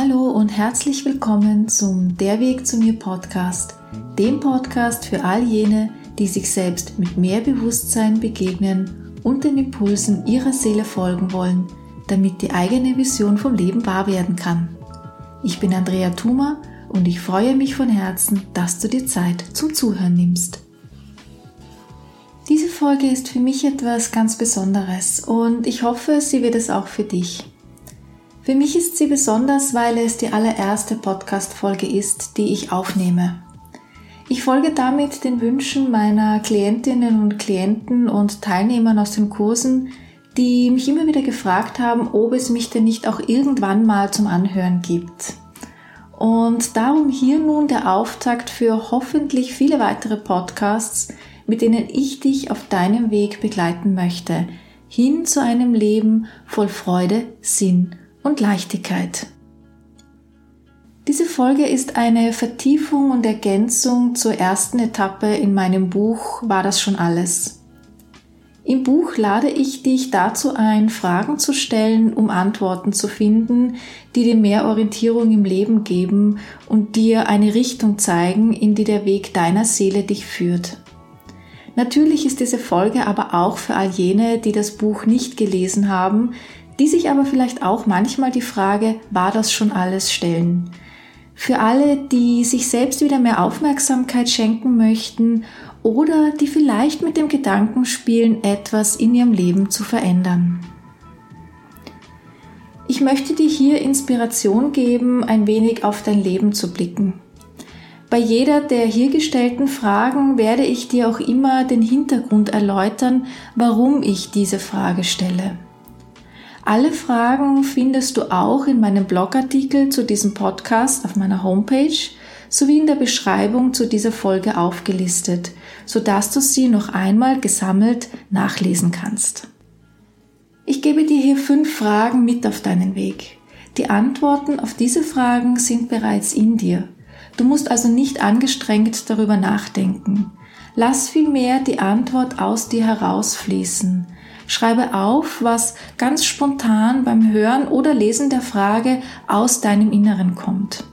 Hallo und herzlich willkommen zum Der Weg zu mir Podcast, dem Podcast für all jene, die sich selbst mit mehr Bewusstsein begegnen und den Impulsen ihrer Seele folgen wollen, damit die eigene Vision vom Leben wahr werden kann. Ich bin Andrea Thuma und ich freue mich von Herzen, dass du dir Zeit zum Zuhören nimmst. Diese Folge ist für mich etwas ganz Besonderes und ich hoffe, sie wird es auch für dich. Für mich ist sie besonders, weil es die allererste Podcast-Folge ist, die ich aufnehme. Ich folge damit den Wünschen meiner Klientinnen und Klienten und Teilnehmern aus den Kursen, die mich immer wieder gefragt haben, ob es mich denn nicht auch irgendwann mal zum Anhören gibt. Und darum hier nun der Auftakt für hoffentlich viele weitere Podcasts, mit denen ich dich auf deinem Weg begleiten möchte, hin zu einem Leben voll Freude, Sinn und Leichtigkeit. Diese Folge ist eine Vertiefung und Ergänzung zur ersten Etappe in meinem Buch War das schon alles? Im Buch lade ich dich dazu ein, Fragen zu stellen, um Antworten zu finden, die dir mehr Orientierung im Leben geben und dir eine Richtung zeigen, in die der Weg deiner Seele dich führt. Natürlich ist diese Folge aber auch für all jene, die das Buch nicht gelesen haben, die sich aber vielleicht auch manchmal die Frage, war das schon alles stellen? Für alle, die sich selbst wieder mehr Aufmerksamkeit schenken möchten oder die vielleicht mit dem Gedanken spielen, etwas in ihrem Leben zu verändern. Ich möchte dir hier Inspiration geben, ein wenig auf dein Leben zu blicken. Bei jeder der hier gestellten Fragen werde ich dir auch immer den Hintergrund erläutern, warum ich diese Frage stelle. Alle Fragen findest du auch in meinem Blogartikel zu diesem Podcast auf meiner Homepage sowie in der Beschreibung zu dieser Folge aufgelistet, sodass du sie noch einmal gesammelt nachlesen kannst. Ich gebe dir hier fünf Fragen mit auf deinen Weg. Die Antworten auf diese Fragen sind bereits in dir. Du musst also nicht angestrengt darüber nachdenken. Lass vielmehr die Antwort aus dir herausfließen. Schreibe auf, was ganz spontan beim Hören oder Lesen der Frage aus deinem Inneren kommt.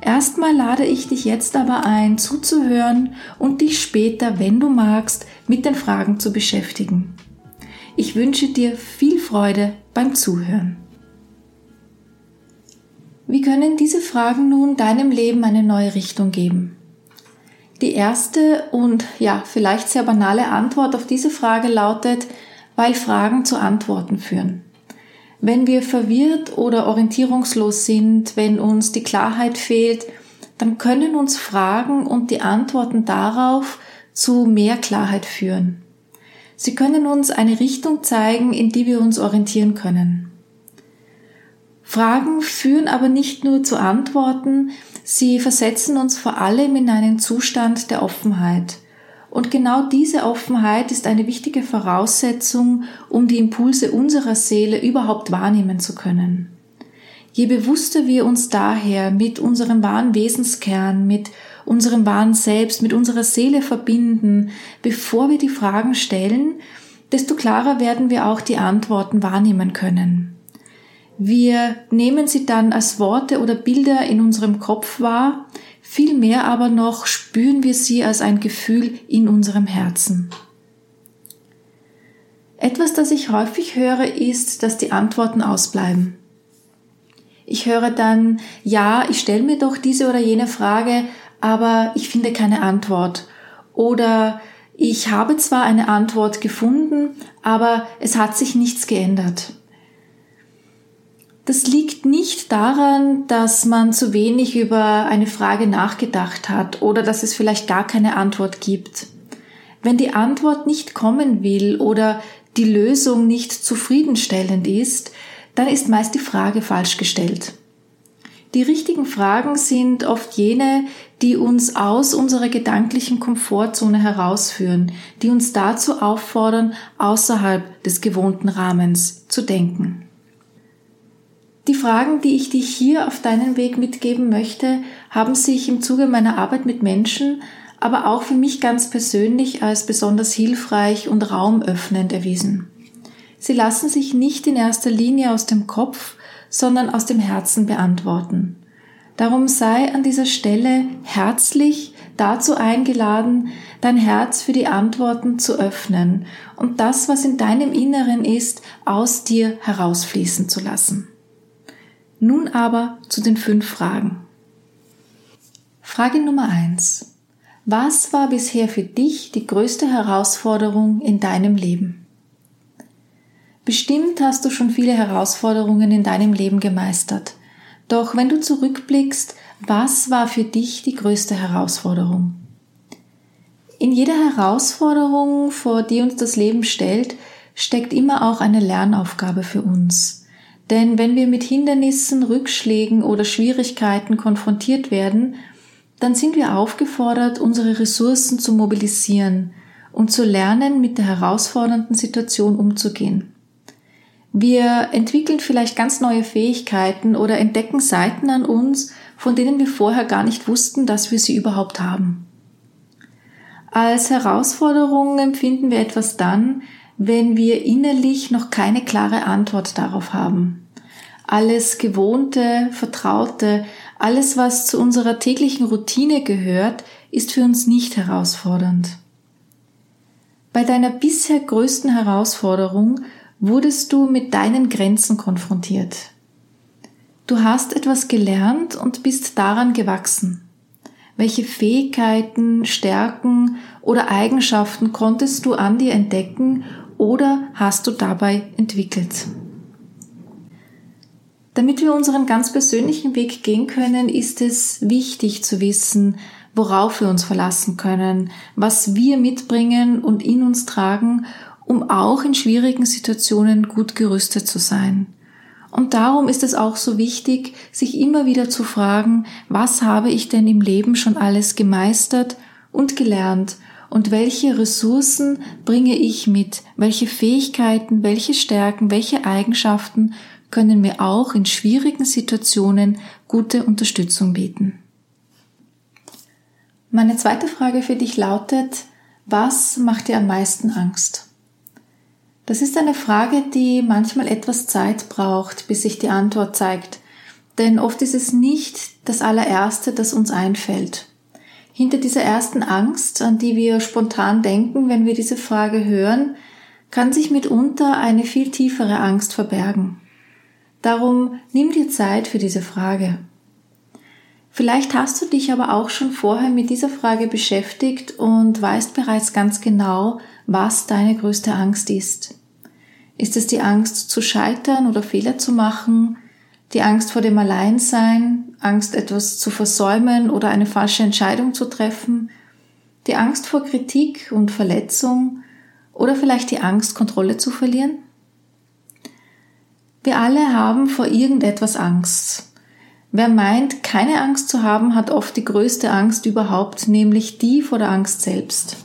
Erstmal lade ich dich jetzt aber ein, zuzuhören und dich später, wenn du magst, mit den Fragen zu beschäftigen. Ich wünsche dir viel Freude beim Zuhören. Wie können diese Fragen nun deinem Leben eine neue Richtung geben? Die erste und ja, vielleicht sehr banale Antwort auf diese Frage lautet, weil Fragen zu Antworten führen. Wenn wir verwirrt oder orientierungslos sind, wenn uns die Klarheit fehlt, dann können uns Fragen und die Antworten darauf zu mehr Klarheit führen. Sie können uns eine Richtung zeigen, in die wir uns orientieren können. Fragen führen aber nicht nur zu Antworten, Sie versetzen uns vor allem in einen Zustand der Offenheit. Und genau diese Offenheit ist eine wichtige Voraussetzung, um die Impulse unserer Seele überhaupt wahrnehmen zu können. Je bewusster wir uns daher mit unserem wahren Wesenskern, mit unserem wahren Selbst, mit unserer Seele verbinden, bevor wir die Fragen stellen, desto klarer werden wir auch die Antworten wahrnehmen können. Wir nehmen sie dann als Worte oder Bilder in unserem Kopf wahr, vielmehr aber noch spüren wir sie als ein Gefühl in unserem Herzen. Etwas, das ich häufig höre, ist, dass die Antworten ausbleiben. Ich höre dann, ja, ich stelle mir doch diese oder jene Frage, aber ich finde keine Antwort. Oder ich habe zwar eine Antwort gefunden, aber es hat sich nichts geändert. Das liegt nicht daran, dass man zu wenig über eine Frage nachgedacht hat oder dass es vielleicht gar keine Antwort gibt. Wenn die Antwort nicht kommen will oder die Lösung nicht zufriedenstellend ist, dann ist meist die Frage falsch gestellt. Die richtigen Fragen sind oft jene, die uns aus unserer gedanklichen Komfortzone herausführen, die uns dazu auffordern, außerhalb des gewohnten Rahmens zu denken. Die Fragen, die ich dir hier auf deinen Weg mitgeben möchte, haben sich im Zuge meiner Arbeit mit Menschen, aber auch für mich ganz persönlich als besonders hilfreich und raumöffnend erwiesen. Sie lassen sich nicht in erster Linie aus dem Kopf, sondern aus dem Herzen beantworten. Darum sei an dieser Stelle herzlich dazu eingeladen, dein Herz für die Antworten zu öffnen und das, was in deinem Inneren ist, aus dir herausfließen zu lassen. Nun aber zu den fünf Fragen. Frage Nummer eins: Was war bisher für dich die größte Herausforderung in deinem Leben? Bestimmt hast du schon viele Herausforderungen in deinem Leben gemeistert. Doch wenn du zurückblickst, was war für dich die größte Herausforderung? In jeder Herausforderung, vor die uns das Leben stellt, steckt immer auch eine Lernaufgabe für uns. Denn wenn wir mit Hindernissen, Rückschlägen oder Schwierigkeiten konfrontiert werden, dann sind wir aufgefordert, unsere Ressourcen zu mobilisieren und zu lernen, mit der herausfordernden Situation umzugehen. Wir entwickeln vielleicht ganz neue Fähigkeiten oder entdecken Seiten an uns, von denen wir vorher gar nicht wussten, dass wir sie überhaupt haben. Als Herausforderung empfinden wir etwas dann, wenn wir innerlich noch keine klare Antwort darauf haben. Alles Gewohnte, Vertraute, alles, was zu unserer täglichen Routine gehört, ist für uns nicht herausfordernd. Bei deiner bisher größten Herausforderung wurdest du mit deinen Grenzen konfrontiert. Du hast etwas gelernt und bist daran gewachsen. Welche Fähigkeiten, Stärken oder Eigenschaften konntest du an dir entdecken oder hast du dabei entwickelt? Damit wir unseren ganz persönlichen Weg gehen können, ist es wichtig zu wissen, worauf wir uns verlassen können, was wir mitbringen und in uns tragen um auch in schwierigen Situationen gut gerüstet zu sein. Und darum ist es auch so wichtig, sich immer wieder zu fragen, was habe ich denn im Leben schon alles gemeistert und gelernt und welche Ressourcen bringe ich mit, welche Fähigkeiten, welche Stärken, welche Eigenschaften können mir auch in schwierigen Situationen gute Unterstützung bieten. Meine zweite Frage für dich lautet, was macht dir am meisten Angst? Das ist eine Frage, die manchmal etwas Zeit braucht, bis sich die Antwort zeigt. Denn oft ist es nicht das allererste, das uns einfällt. Hinter dieser ersten Angst, an die wir spontan denken, wenn wir diese Frage hören, kann sich mitunter eine viel tiefere Angst verbergen. Darum nimm dir Zeit für diese Frage. Vielleicht hast du dich aber auch schon vorher mit dieser Frage beschäftigt und weißt bereits ganz genau, was deine größte Angst ist. Ist es die Angst zu scheitern oder Fehler zu machen, die Angst vor dem Alleinsein, Angst etwas zu versäumen oder eine falsche Entscheidung zu treffen, die Angst vor Kritik und Verletzung oder vielleicht die Angst, Kontrolle zu verlieren? Wir alle haben vor irgendetwas Angst. Wer meint, keine Angst zu haben, hat oft die größte Angst überhaupt, nämlich die vor der Angst selbst.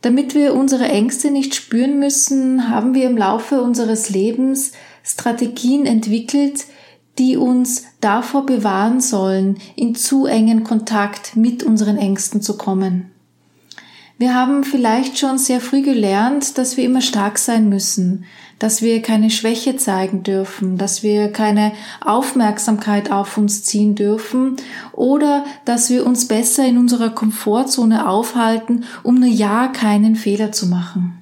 Damit wir unsere Ängste nicht spüren müssen, haben wir im Laufe unseres Lebens Strategien entwickelt, die uns davor bewahren sollen, in zu engen Kontakt mit unseren Ängsten zu kommen. Wir haben vielleicht schon sehr früh gelernt, dass wir immer stark sein müssen, dass wir keine Schwäche zeigen dürfen, dass wir keine Aufmerksamkeit auf uns ziehen dürfen oder dass wir uns besser in unserer Komfortzone aufhalten, um nur ja keinen Fehler zu machen.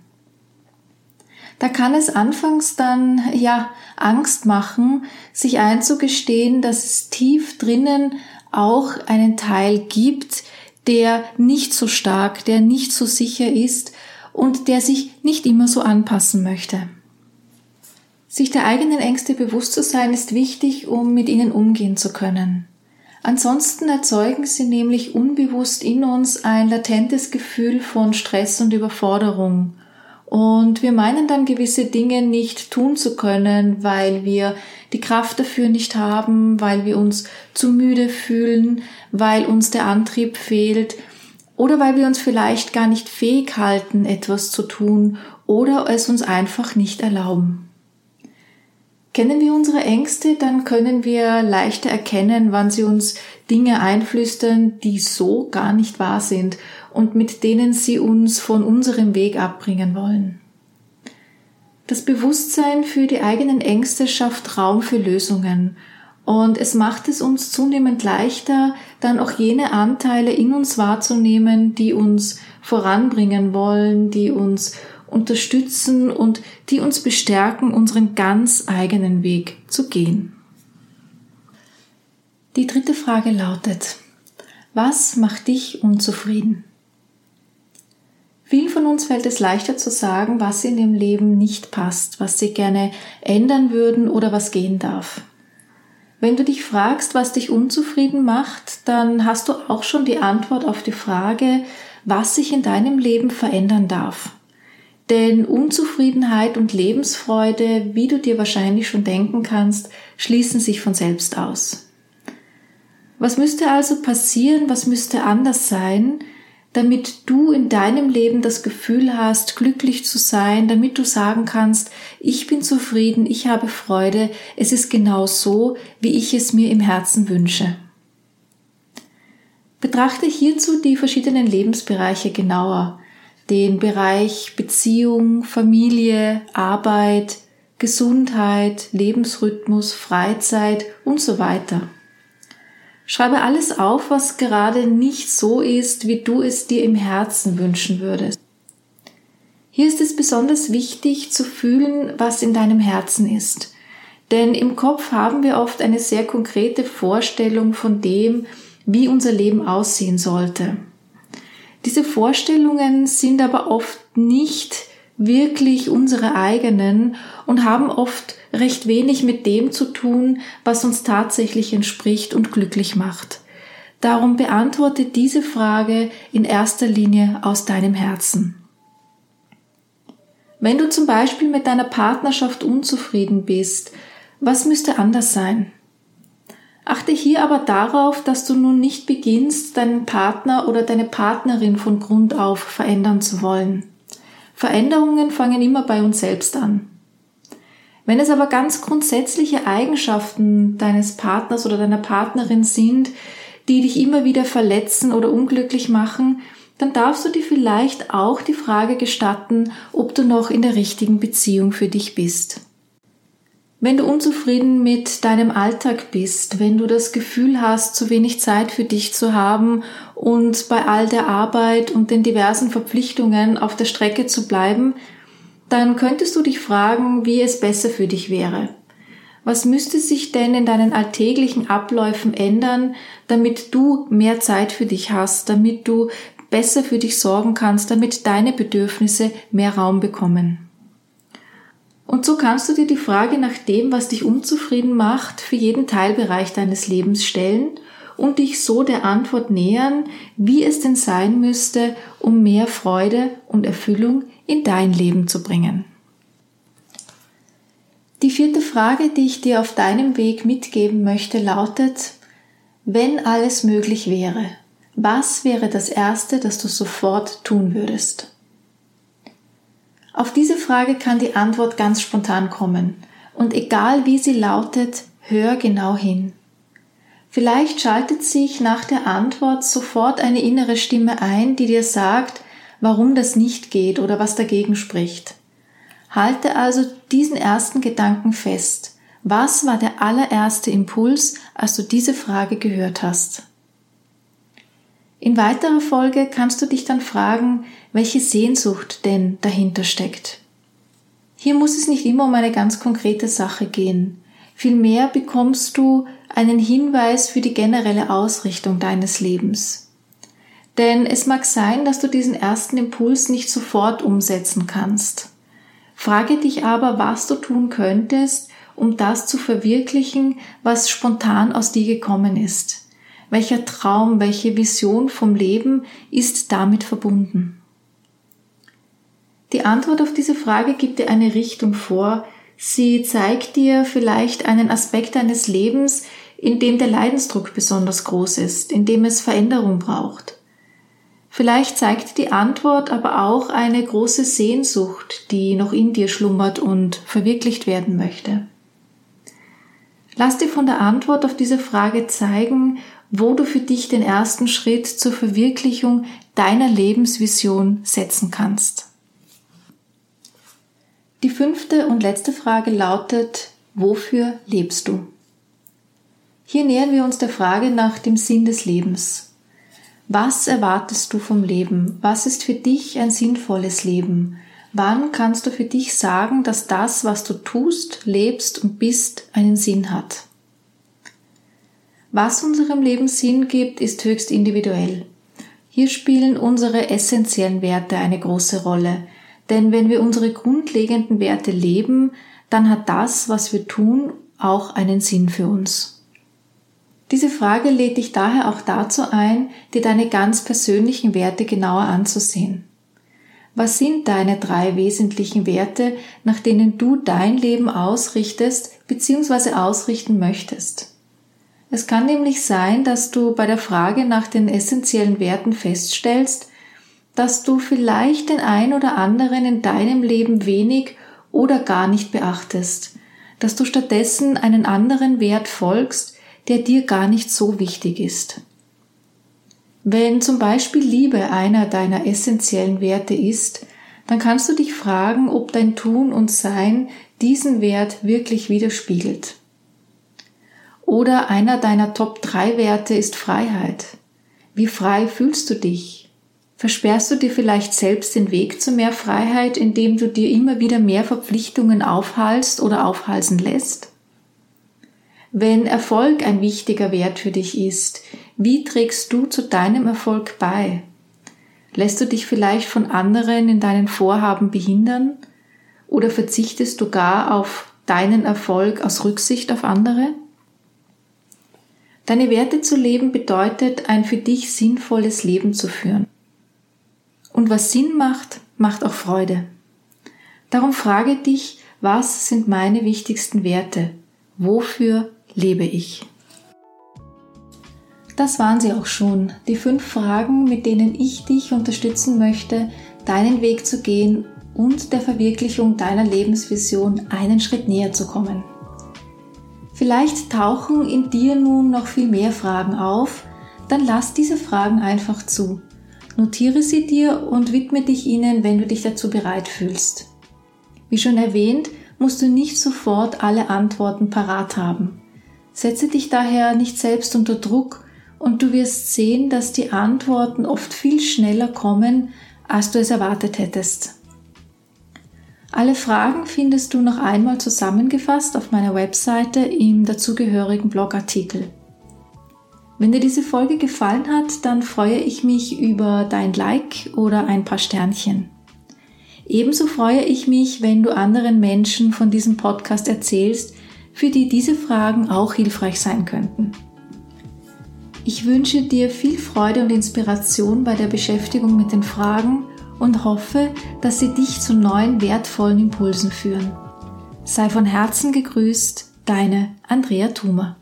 Da kann es anfangs dann, ja, Angst machen, sich einzugestehen, dass es tief drinnen auch einen Teil gibt, der nicht so stark, der nicht so sicher ist und der sich nicht immer so anpassen möchte. Sich der eigenen Ängste bewusst zu sein ist wichtig, um mit ihnen umgehen zu können. Ansonsten erzeugen sie nämlich unbewusst in uns ein latentes Gefühl von Stress und Überforderung. Und wir meinen dann gewisse Dinge nicht tun zu können, weil wir die Kraft dafür nicht haben, weil wir uns zu müde fühlen, weil uns der Antrieb fehlt oder weil wir uns vielleicht gar nicht fähig halten, etwas zu tun oder es uns einfach nicht erlauben. Kennen wir unsere Ängste, dann können wir leichter erkennen, wann sie uns Dinge einflüstern, die so gar nicht wahr sind und mit denen sie uns von unserem Weg abbringen wollen. Das Bewusstsein für die eigenen Ängste schafft Raum für Lösungen und es macht es uns zunehmend leichter, dann auch jene Anteile in uns wahrzunehmen, die uns voranbringen wollen, die uns unterstützen und die uns bestärken, unseren ganz eigenen Weg zu gehen. Die dritte Frage lautet, was macht dich unzufrieden? Vielen von uns fällt es leichter zu sagen, was in dem Leben nicht passt, was sie gerne ändern würden oder was gehen darf. Wenn du dich fragst, was dich unzufrieden macht, dann hast du auch schon die Antwort auf die Frage, was sich in deinem Leben verändern darf. Denn Unzufriedenheit und Lebensfreude, wie du dir wahrscheinlich schon denken kannst, schließen sich von selbst aus. Was müsste also passieren, was müsste anders sein, damit du in deinem Leben das Gefühl hast, glücklich zu sein, damit du sagen kannst, ich bin zufrieden, ich habe Freude, es ist genau so, wie ich es mir im Herzen wünsche. Betrachte hierzu die verschiedenen Lebensbereiche genauer, den Bereich Beziehung, Familie, Arbeit, Gesundheit, Lebensrhythmus, Freizeit und so weiter. Schreibe alles auf, was gerade nicht so ist, wie du es dir im Herzen wünschen würdest. Hier ist es besonders wichtig zu fühlen, was in deinem Herzen ist. Denn im Kopf haben wir oft eine sehr konkrete Vorstellung von dem, wie unser Leben aussehen sollte. Diese Vorstellungen sind aber oft nicht wirklich unsere eigenen und haben oft recht wenig mit dem zu tun, was uns tatsächlich entspricht und glücklich macht. Darum beantworte diese Frage in erster Linie aus deinem Herzen. Wenn du zum Beispiel mit deiner Partnerschaft unzufrieden bist, was müsste anders sein? Achte hier aber darauf, dass du nun nicht beginnst, deinen Partner oder deine Partnerin von Grund auf verändern zu wollen. Veränderungen fangen immer bei uns selbst an. Wenn es aber ganz grundsätzliche Eigenschaften deines Partners oder deiner Partnerin sind, die dich immer wieder verletzen oder unglücklich machen, dann darfst du dir vielleicht auch die Frage gestatten, ob du noch in der richtigen Beziehung für dich bist. Wenn du unzufrieden mit deinem Alltag bist, wenn du das Gefühl hast, zu wenig Zeit für dich zu haben und bei all der Arbeit und den diversen Verpflichtungen auf der Strecke zu bleiben, dann könntest du dich fragen, wie es besser für dich wäre. Was müsste sich denn in deinen alltäglichen Abläufen ändern, damit du mehr Zeit für dich hast, damit du besser für dich sorgen kannst, damit deine Bedürfnisse mehr Raum bekommen? Und so kannst du dir die Frage nach dem, was dich unzufrieden macht, für jeden Teilbereich deines Lebens stellen und dich so der Antwort nähern, wie es denn sein müsste, um mehr Freude und Erfüllung in dein Leben zu bringen. Die vierte Frage, die ich dir auf deinem Weg mitgeben möchte, lautet, wenn alles möglich wäre, was wäre das Erste, das du sofort tun würdest? Auf diese Frage kann die Antwort ganz spontan kommen, und egal wie sie lautet, hör genau hin. Vielleicht schaltet sich nach der Antwort sofort eine innere Stimme ein, die dir sagt, warum das nicht geht oder was dagegen spricht. Halte also diesen ersten Gedanken fest. Was war der allererste Impuls, als du diese Frage gehört hast? In weiterer Folge kannst du dich dann fragen, welche Sehnsucht denn dahinter steckt. Hier muss es nicht immer um eine ganz konkrete Sache gehen. Vielmehr bekommst du einen Hinweis für die generelle Ausrichtung deines Lebens. Denn es mag sein, dass du diesen ersten Impuls nicht sofort umsetzen kannst. Frage dich aber, was du tun könntest, um das zu verwirklichen, was spontan aus dir gekommen ist. Welcher Traum, welche Vision vom Leben ist damit verbunden? Die Antwort auf diese Frage gibt dir eine Richtung vor, Sie zeigt dir vielleicht einen Aspekt deines Lebens, in dem der Leidensdruck besonders groß ist, in dem es Veränderung braucht. Vielleicht zeigt die Antwort aber auch eine große Sehnsucht, die noch in dir schlummert und verwirklicht werden möchte. Lass dir von der Antwort auf diese Frage zeigen, wo du für dich den ersten Schritt zur Verwirklichung deiner Lebensvision setzen kannst. Die fünfte und letzte Frage lautet, wofür lebst du? Hier nähern wir uns der Frage nach dem Sinn des Lebens. Was erwartest du vom Leben? Was ist für dich ein sinnvolles Leben? Wann kannst du für dich sagen, dass das, was du tust, lebst und bist, einen Sinn hat? Was unserem Leben Sinn gibt, ist höchst individuell. Hier spielen unsere essentiellen Werte eine große Rolle, denn wenn wir unsere grundlegenden Werte leben, dann hat das, was wir tun, auch einen Sinn für uns. Diese Frage lädt dich daher auch dazu ein, dir deine ganz persönlichen Werte genauer anzusehen. Was sind deine drei wesentlichen Werte, nach denen du dein Leben ausrichtest bzw. ausrichten möchtest? Es kann nämlich sein, dass du bei der Frage nach den essentiellen Werten feststellst, dass du vielleicht den ein oder anderen in deinem Leben wenig oder gar nicht beachtest, dass du stattdessen einen anderen Wert folgst, der dir gar nicht so wichtig ist. Wenn zum Beispiel Liebe einer deiner essentiellen Werte ist, dann kannst du dich fragen, ob dein Tun und Sein diesen Wert wirklich widerspiegelt. Oder einer deiner Top 3 Werte ist Freiheit. Wie frei fühlst du dich? Versperrst du dir vielleicht selbst den Weg zu mehr Freiheit, indem du dir immer wieder mehr Verpflichtungen aufhalst oder aufhalsen lässt? Wenn Erfolg ein wichtiger Wert für dich ist, wie trägst du zu deinem Erfolg bei? Lässt du dich vielleicht von anderen in deinen Vorhaben behindern? Oder verzichtest du gar auf deinen Erfolg aus Rücksicht auf andere? Deine Werte zu leben bedeutet, ein für dich sinnvolles Leben zu führen. Und was Sinn macht, macht auch Freude. Darum frage dich, was sind meine wichtigsten Werte? Wofür lebe ich? Das waren sie auch schon, die fünf Fragen, mit denen ich dich unterstützen möchte, deinen Weg zu gehen und der Verwirklichung deiner Lebensvision einen Schritt näher zu kommen. Vielleicht tauchen in dir nun noch viel mehr Fragen auf, dann lass diese Fragen einfach zu. Notiere sie dir und widme dich ihnen, wenn du dich dazu bereit fühlst. Wie schon erwähnt, musst du nicht sofort alle Antworten parat haben. Setze dich daher nicht selbst unter Druck und du wirst sehen, dass die Antworten oft viel schneller kommen, als du es erwartet hättest. Alle Fragen findest du noch einmal zusammengefasst auf meiner Webseite im dazugehörigen Blogartikel. Wenn dir diese Folge gefallen hat, dann freue ich mich über dein Like oder ein paar Sternchen. Ebenso freue ich mich, wenn du anderen Menschen von diesem Podcast erzählst, für die diese Fragen auch hilfreich sein könnten. Ich wünsche dir viel Freude und Inspiration bei der Beschäftigung mit den Fragen und hoffe, dass sie dich zu neuen wertvollen Impulsen führen. Sei von Herzen gegrüßt, deine Andrea Thumer.